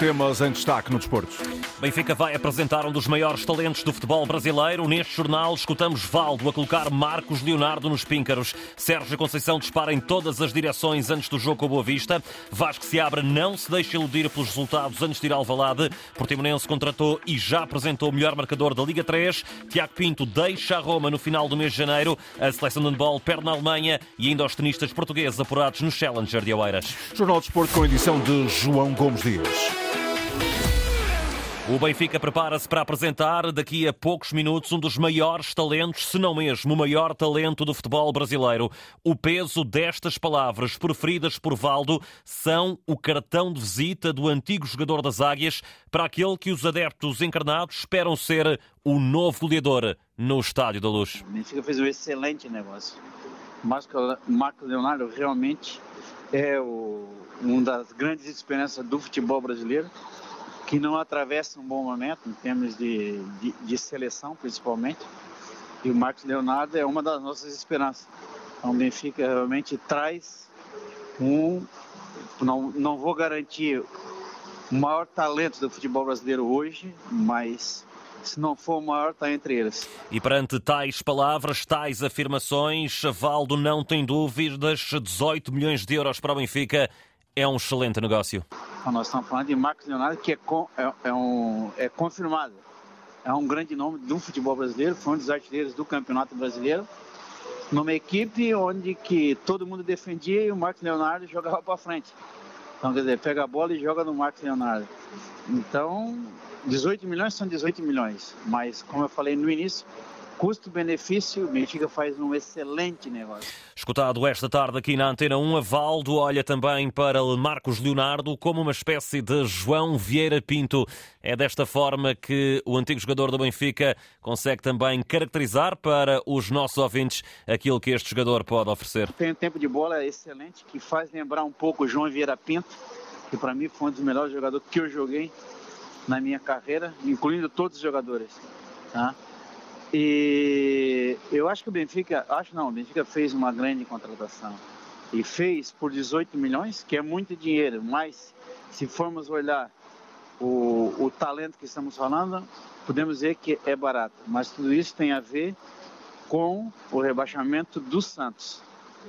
temas em destaque no desporto. Benfica vai apresentar um dos maiores talentos do futebol brasileiro. Neste jornal escutamos Valdo a colocar Marcos Leonardo nos píncaros. Sérgio Conceição dispara em todas as direções antes do jogo com a Boa Vista. Vasco se abre, não se deixa iludir pelos resultados antes de ir ao Valade. Portimonense contratou e já apresentou o melhor marcador da Liga 3. Tiago Pinto deixa a Roma no final do mês de janeiro. A seleção de handball perde na Alemanha e ainda os tenistas portugueses apurados no Challenger de Oeiras. Jornal de Desporto com edição de João Gomes Dias. O Benfica prepara-se para apresentar daqui a poucos minutos um dos maiores talentos, se não mesmo o maior talento do futebol brasileiro. O peso destas palavras, proferidas por Valdo, são o cartão de visita do antigo jogador das Águias para aquele que os adeptos encarnados esperam ser o novo goleador no Estádio da Luz. O Benfica fez um excelente negócio. Marco Leonardo realmente é o, uma das grandes esperanças do futebol brasileiro que não atravessa um bom momento em termos de, de, de, seleção, principalmente. E o Marcos Leonardo é uma das nossas esperanças. Então, o Benfica realmente traz um. Não, não vou garantir o maior talento do futebol brasileiro hoje, mas se não for o maior, está entre eles. E perante tais palavras, tais afirmações, Valdo não tem dúvidas, 18 milhões de euros para o Benfica é um excelente negócio. Então, nós estamos falando de Marcos Leonardo, que é, é, é, um, é confirmado. É um grande nome do futebol brasileiro, foi um dos artilheiros do Campeonato Brasileiro. Numa equipe onde que todo mundo defendia e o Marcos Leonardo jogava para frente. Então, quer dizer, pega a bola e joga no Marcos Leonardo. Então, 18 milhões são 18 milhões. Mas, como eu falei no início, custo-benefício, o Benfica faz um excelente negócio. Escutado esta tarde aqui na Antena 1, Avaldo olha também para Marcos Leonardo como uma espécie de João Vieira Pinto. É desta forma que o antigo jogador do Benfica consegue também caracterizar para os nossos ouvintes aquilo que este jogador pode oferecer. Tem um tempo de bola excelente que faz lembrar um pouco o João Vieira Pinto, que para mim foi um dos melhores jogadores que eu joguei na minha carreira, incluindo todos os jogadores. Tá? E eu acho que o Benfica, acho não, o Benfica fez uma grande contratação. E fez por 18 milhões, que é muito dinheiro, mas se formos olhar o, o talento que estamos falando, podemos dizer que é barato. Mas tudo isso tem a ver com o rebaixamento do Santos.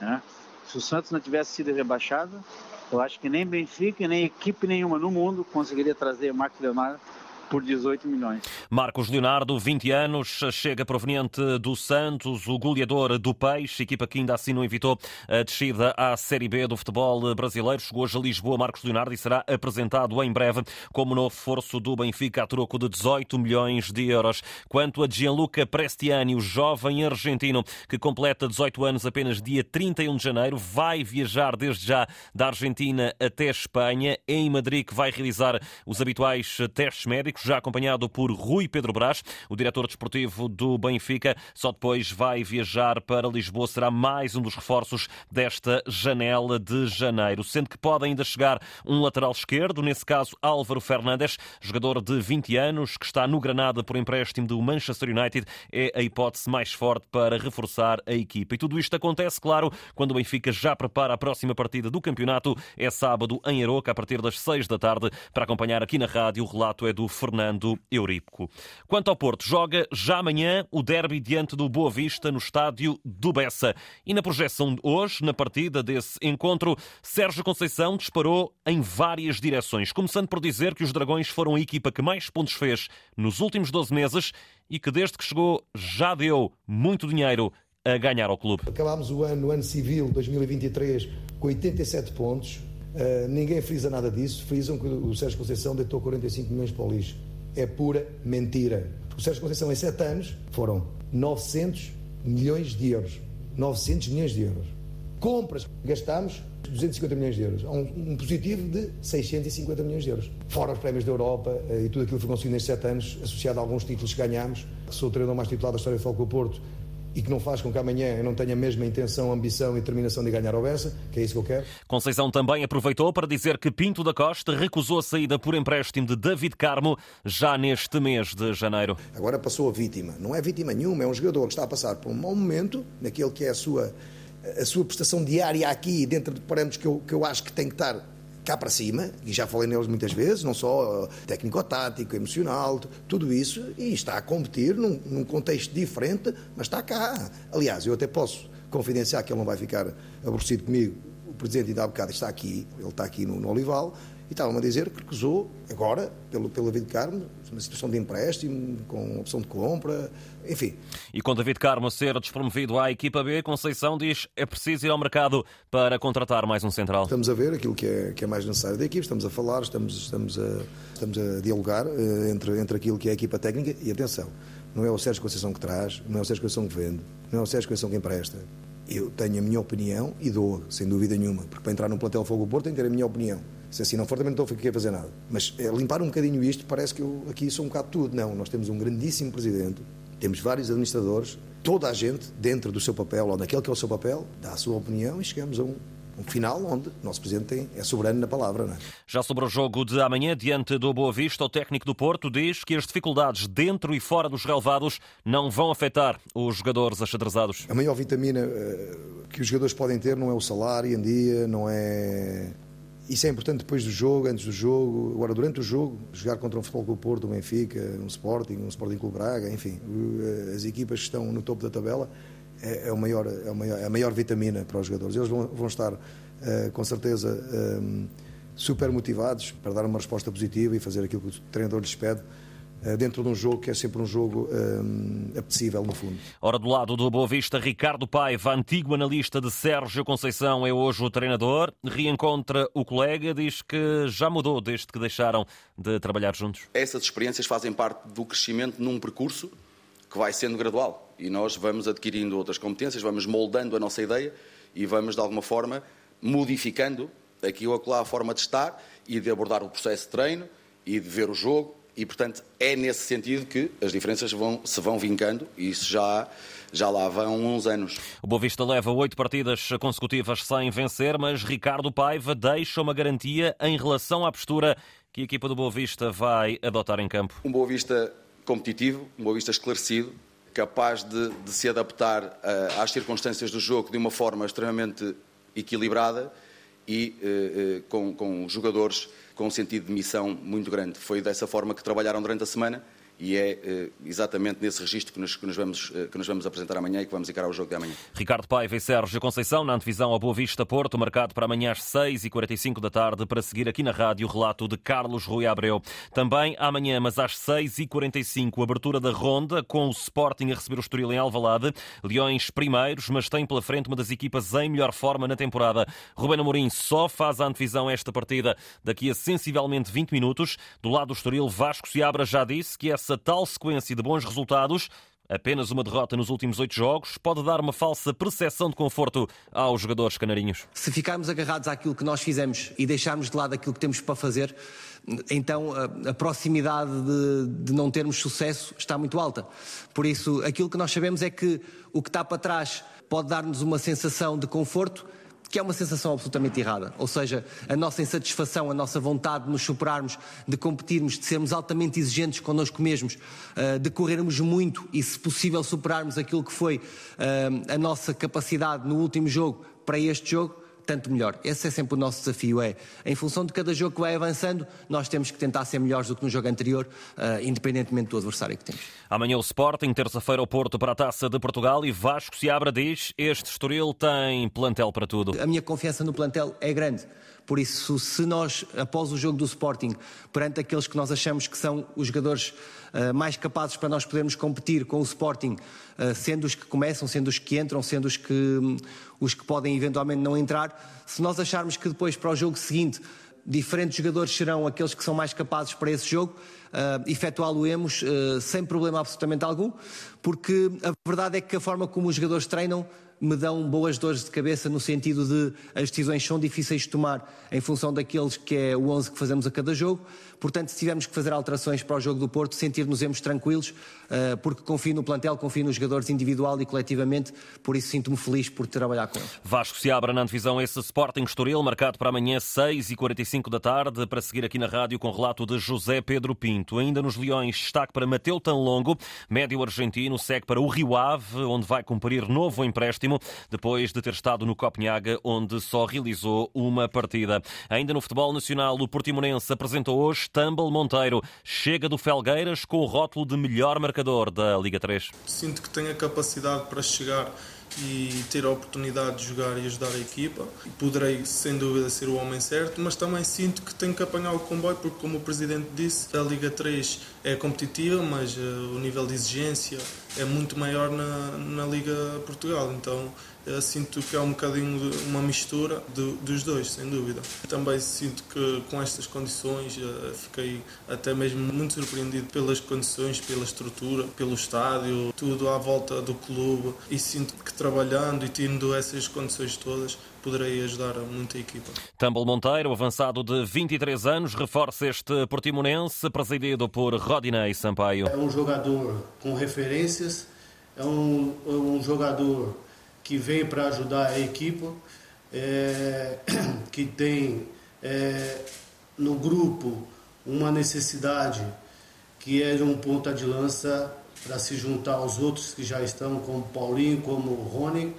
Né? Se o Santos não tivesse sido rebaixado, eu acho que nem Benfica, nem equipe nenhuma no mundo conseguiria trazer Marcos Leonardo por 18 milhões. Marcos Leonardo, 20 anos, chega proveniente do Santos, o goleador do Peixe, equipa que ainda assim não evitou a descida à Série B do futebol brasileiro. Chegou hoje a Lisboa Marcos Leonardo e será apresentado em breve como novo reforço do Benfica a troco de 18 milhões de euros. Quanto a Gianluca Prestiani, o jovem argentino que completa 18 anos apenas dia 31 de janeiro, vai viajar desde já da Argentina até Espanha, em Madrid, que vai realizar os habituais testes médicos já acompanhado por Rui Pedro Brás, o diretor desportivo do Benfica. Só depois vai viajar para Lisboa. Será mais um dos reforços desta janela de janeiro. Sendo que pode ainda chegar um lateral esquerdo, nesse caso Álvaro Fernandes, jogador de 20 anos, que está no Granada por empréstimo do Manchester United, é a hipótese mais forte para reforçar a equipa. E tudo isto acontece, claro, quando o Benfica já prepara a próxima partida do campeonato. É sábado em Aroca, a partir das 6 da tarde. Para acompanhar aqui na rádio, o relato é do Fernando Eurípico. Quanto ao Porto, joga já amanhã o derby diante do Boa Vista no estádio do Bessa. E na projeção de hoje, na partida desse encontro, Sérgio Conceição disparou em várias direções, começando por dizer que os Dragões foram a equipa que mais pontos fez nos últimos 12 meses e que desde que chegou já deu muito dinheiro a ganhar ao clube. Acabámos o ano, o ano civil 2023 com 87 pontos Uh, ninguém frisa nada disso. Frisam que o Sérgio Conceição deitou 45 milhões para o lixo. É pura mentira. O Sérgio Conceição, em 7 anos, foram 900 milhões de euros. 900 milhões de euros. Compras, gastámos 250 milhões de euros. Um, um, positivo de 650 milhões de euros. Fora os prémios da Europa uh, e tudo aquilo que foi conseguido nestes 7 anos, associado a alguns títulos que ganhámos. Sou o treinador mais titulado da história do Foco Porto e que não faz com que amanhã eu não tenha a mesma intenção, ambição e determinação de ganhar ao Bessa, que é isso que eu quero. Conceição também aproveitou para dizer que Pinto da Costa recusou a saída por empréstimo de David Carmo já neste mês de janeiro. Agora passou a vítima. Não é vítima nenhuma, é um jogador que está a passar por um mau momento, naquele que é a sua, a sua prestação diária aqui, dentro de parâmetros que eu, que eu acho que tem que estar cá para cima, e já falei neles muitas vezes, não só técnico-tático, emocional, tudo isso, e está a competir num, num, contexto diferente, mas está cá. Aliás, eu até posso confidenciar que ele não vai ficar aborrecido comigo. O presidente ainda há bocado está aqui, ele está aqui no, no Olival, e estavam a dizer que recusou, agora, pelo, pelo David Carmo, uma situação de empréstimo, com opção de compra, enfim. E com David Carmo ser despromovido à equipa B, Conceição diz é preciso ir ao mercado para contratar mais um central. Estamos a ver aquilo que é, que é mais necessário da equipe, estamos a falar, estamos, estamos, a, estamos a dialogar uh, entre, entre aquilo que é a equipa técnica e atenção. Não é o Sérgio Conceição que traz, não é o Sérgio Conceição que vende, não é o Sérgio Conceição que empresta. Eu tenho a minha opinião e dou, sem dúvida nenhuma, porque para entrar num plantel Fogo Porto tem que ter a minha opinião. Se assim não for, também não estou aqui a fazer nada. Mas é, limpar um bocadinho isto, parece que eu aqui sou um bocado tudo. Não, nós temos um grandíssimo presidente, temos vários administradores, toda a gente, dentro do seu papel, ou naquele que é o seu papel, dá a sua opinião e chegamos a um, um final onde o nosso Presidente tem, é soberano na palavra. É? Já sobre o jogo de amanhã, diante do Boa Vista, o técnico do Porto diz que as dificuldades dentro e fora dos relevados não vão afetar os jogadores achadrezados. A maior vitamina uh, que os jogadores podem ter não é o salário em dia, não é isso é importante depois do jogo, antes do jogo, agora durante o jogo, jogar contra um Futebol Clube Porto, um Benfica, um Sporting, um Sporting Clube Braga, enfim, as equipas que estão no topo da tabela é, é, o maior, é, o maior, é a maior vitamina para os jogadores. Eles vão, vão estar, uh, com certeza, um, super motivados para dar uma resposta positiva e fazer aquilo que o treinador lhes pede eh, dentro de um jogo que é sempre um jogo um, eh, apetecível, no fundo. Ora, do lado do Boa Vista, Ricardo Paiva, antigo analista de Sérgio Conceição, é hoje o treinador. Reencontra o colega, diz que já mudou desde que deixaram de trabalhar juntos. Essas experiências fazem parte do crescimento num percurso que vai sendo gradual e nós vamos adquirindo outras competências, vamos moldando a nossa ideia e vamos, de alguma forma, modificando aqui ou acolá a forma de estar e de abordar o processo de treino e de ver o jogo e, portanto, é nesse sentido que as diferenças vão, se vão vincando e isso já, já lá vão uns anos. O Boa Vista leva oito partidas consecutivas sem vencer, mas Ricardo Paiva deixa uma garantia em relação à postura que a equipa do Boa Vista vai adotar em campo. Um Boa Vista competitivo, um Boa Vista esclarecido, capaz de, de se adaptar uh, às circunstâncias do jogo de uma forma extremamente equilibrada e uh, uh, com, com jogadores com um sentido de missão muito grande. Foi dessa forma que trabalharam durante a semana e é uh, exatamente nesse registro que nos, que, nos vamos, uh, que nos vamos apresentar amanhã e que vamos encarar o jogo de amanhã. Ricardo Paiva e Sérgio Conceição, na antevisão ao Boa Vista Porto, marcado para amanhã às 6h45 da tarde, para seguir aqui na rádio o relato de Carlos Rui Abreu. Também amanhã, mas às 6h45, abertura da ronda, com o Sporting a receber o Estoril em Alvalade. Leões primeiros, mas tem pela frente uma das equipas em melhor forma na temporada. Rubén Amorim só faz a antevisão esta partida daqui a sensivelmente 20 minutos. Do lado do Estoril, Vasco Seabra já disse que essa tal sequência de bons resultados Apenas uma derrota nos últimos oito jogos pode dar uma falsa percepção de conforto aos jogadores canarinhos. Se ficarmos agarrados àquilo que nós fizemos e deixarmos de lado aquilo que temos para fazer, então a, proximidade de, de, não termos sucesso está muito alta. Por isso, aquilo que nós sabemos é que o que está para trás pode dar-nos uma sensação de conforto que é uma sensação absolutamente errada. Ou seja, a nossa insatisfação, a nossa vontade de nos superarmos, de competirmos, de sermos altamente exigentes connosco mesmos, eh, de corrermos muito e, se possível, superarmos aquilo que foi eh, a nossa capacidade no último jogo para este jogo, tanto melhor. Esse é sempre o nosso desafio, é, em função de cada jogo que vai avançando, nós temos que tentar ser melhores do que no jogo anterior, uh, independentemente do adversário que temos. Amanhã o Sporting, terça-feira o Porto para a Taça de Portugal e Vasco se abre diz, este Estoril tem plantel para tudo. A minha confiança no plantel é grande. Por isso, se nós, após o jogo do Sporting, perante aqueles que nós achamos que são os jogadores uh, mais capazes para nós podermos competir com o Sporting, uh, sendo os que começam, sendo os que entram, sendo os que, os que podem eventualmente não entrar, se nós acharmos que depois para o jogo seguinte diferentes jogadores serão aqueles que são mais capazes para esse jogo, uh, efetuá-lo-emos sem problema absolutamente algum, porque a verdade é que a forma como os jogadores treinam me dão boas dores de cabeça no sentido de as decisões são difíceis de tomar em função daqueles que é o 11 que fazemos a cada jogo. Portanto, se tivermos que fazer alterações para o jogo do Porto, sentir-nos tranquilos, eh, porque confio no plantel, confio nos jogadores individual e coletivamente, por isso sinto-me feliz por trabalhar com eles. Vasco se abre na antevisão esse Sporting Estoril, marcado para amanhã 6h45 da tarde, para seguir aqui na rádio com relato de José Pedro Pinto. Ainda nos Leões, destaque para Mateu Tanlongo, médio argentino, segue para o Rio Ave, onde vai cumprir novo empréstimo depois de ter estado no Copenhaga, onde só realizou uma partida. Ainda no futebol nacional, o Portimonense apresentou hoje Tumble Monteiro. Chega do Felgueiras com o rótulo de melhor marcador da Liga 3. Sinto que tem a capacidade para chegar e ter a oportunidade de jogar e ajudar a equipa. Poderei, sem dúvida, ser o homem certo, mas também sinto que tenho que apanhar o comboio, porque, como o Presidente disse, a Liga 3 é competitiva, mas uh, o nível de exigência é muito maior na, na Liga Portugal. Então, uh, sinto que é um bocadinho de, uma mistura de, dos dois, sem dúvida. Também sinto que, com estas condições, uh, fiquei até mesmo muito surpreendido pelas condições, pela estrutura, pelo estádio, tudo à volta do clube e sinto que trabalhando e tendo essas condições todas, poderei ajudar muito a equipa. Tumble Monteiro, avançado de 23 anos, reforça este portimonense, presidido por Rodinei Sampaio. É um jogador com é um, é um jogador que vem para ajudar a equipa, é, que tem é, no grupo uma necessidade que é um ponta de lança para se juntar aos outros que já estão, como Paulinho, como Rony.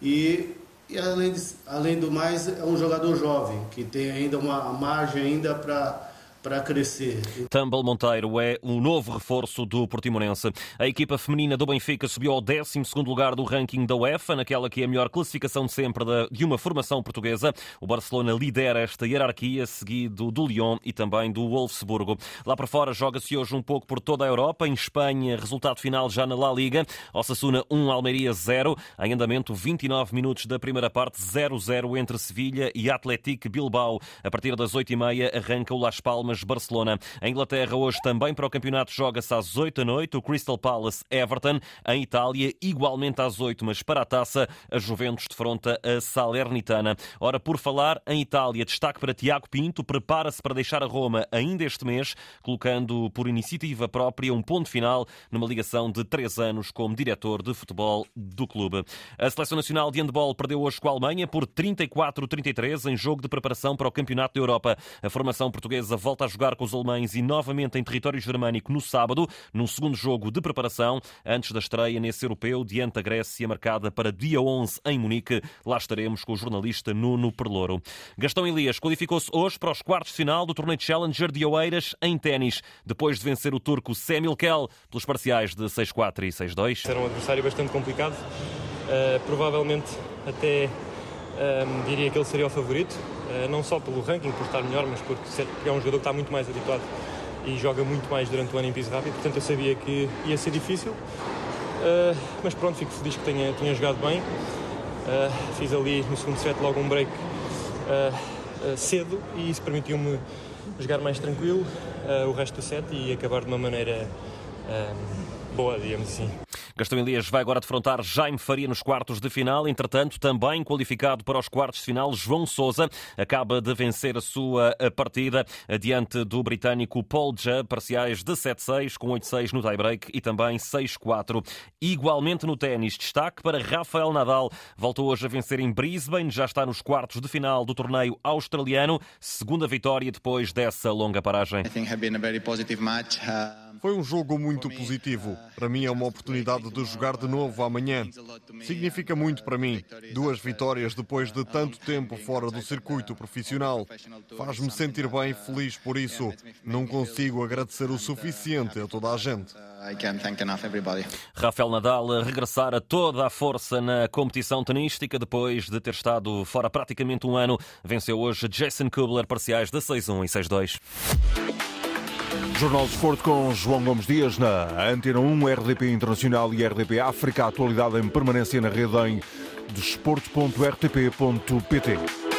E, e além, de, além do mais, é um jogador jovem, que tem ainda uma margem ainda para para crescer. Tumble Monteiro é o novo reforço do Portimonense. A equipa feminina do Benfica subiu ao 12 lugar do ranking da UEFA, naquela que é a melhor classificação de sempre de uma formação portuguesa. O Barcelona lidera esta hierarquia, seguido do Lyon e também do Wolfsburgo. Lá para fora joga-se hoje um pouco por toda a Europa. Em Espanha, resultado final já na La Liga. Osasuna 1, Almeria 0. Em andamento 29 minutos da primeira parte, 0-0 entre Sevilha e Atlético Bilbao. A partir das 8h30 arranca o Las Palmas Barcelona. Em Inglaterra, hoje também para o campeonato joga-se às 8 da noite o Crystal Palace Everton. Em Itália, igualmente às 8, mas para a taça, a Juventus defronta a Salernitana. Ora, por falar em Itália, destaque para Tiago Pinto, prepara-se para deixar a Roma ainda este mês, colocando por iniciativa própria um ponto final numa ligação de três anos como diretor de futebol do clube. A Seleção Nacional de Handball perdeu hoje com a Alemanha por 34-33 em jogo de preparação para o Campeonato da Europa. A formação portuguesa volta volta a jogar com os alemães e novamente em território germânico no sábado, num segundo jogo de preparação, antes da estreia nesse europeu diante da Grécia, marcada para dia 11 em Munique. Lá estaremos com o jornalista Nuno Perlouro. Gastão Elias qualificou-se hoje para os quartos de final do torneio Challenger de Oeiras em ténis, depois de vencer o turco Semil Kel pelos parciais de 6-4 e 6-2. Era um adversário bastante complicado, uh, provavelmente até um, diria que ele seria o favorito, uh, não só pelo ranking, por estar melhor, mas porque é um jogador que está muito mais habituado e joga muito mais durante o ano em piso rápido, portanto eu sabia que ia ser difícil, uh, mas pronto, fico feliz que tenha, tenha jogado bem. Uh, fiz ali no segundo set logo um break cedo e isso permitiu-me jogar mais tranquilo o resto do set e acabar de uma maneira boa, digamos assim. Gastão Elias vai agora defrontar Jaime Faria nos quartos de final. Entretanto, também qualificado para os quartos de final, João Sousa acaba de vencer a sua partida diante do britânico Paul Ja, parciais de 7-6 com 8-6 no tie-break e também 6-4. Igualmente no ténis, destaque para Rafael Nadal. Voltou hoje a vencer em Brisbane, já está nos quartos de final do torneio australiano. Segunda vitória depois dessa longa paragem. Foi um jogo muito positivo. Para mim é uma oportunidade de jogar de novo amanhã. Significa muito para mim. Duas vitórias depois de tanto tempo fora do circuito profissional. Faz-me sentir bem, feliz por isso. Não consigo agradecer o suficiente a toda a gente. Rafael Nadal a regressar a toda a força na competição tenística depois de ter estado fora praticamente um ano. Venceu hoje Jason Kubler parciais de 6-1 e 6-2. Jornal de Esporte com João Gomes Dias na Antena 1, RDP Internacional e RDP África. Atualidade em permanência na rede em desporto.rtp.pt.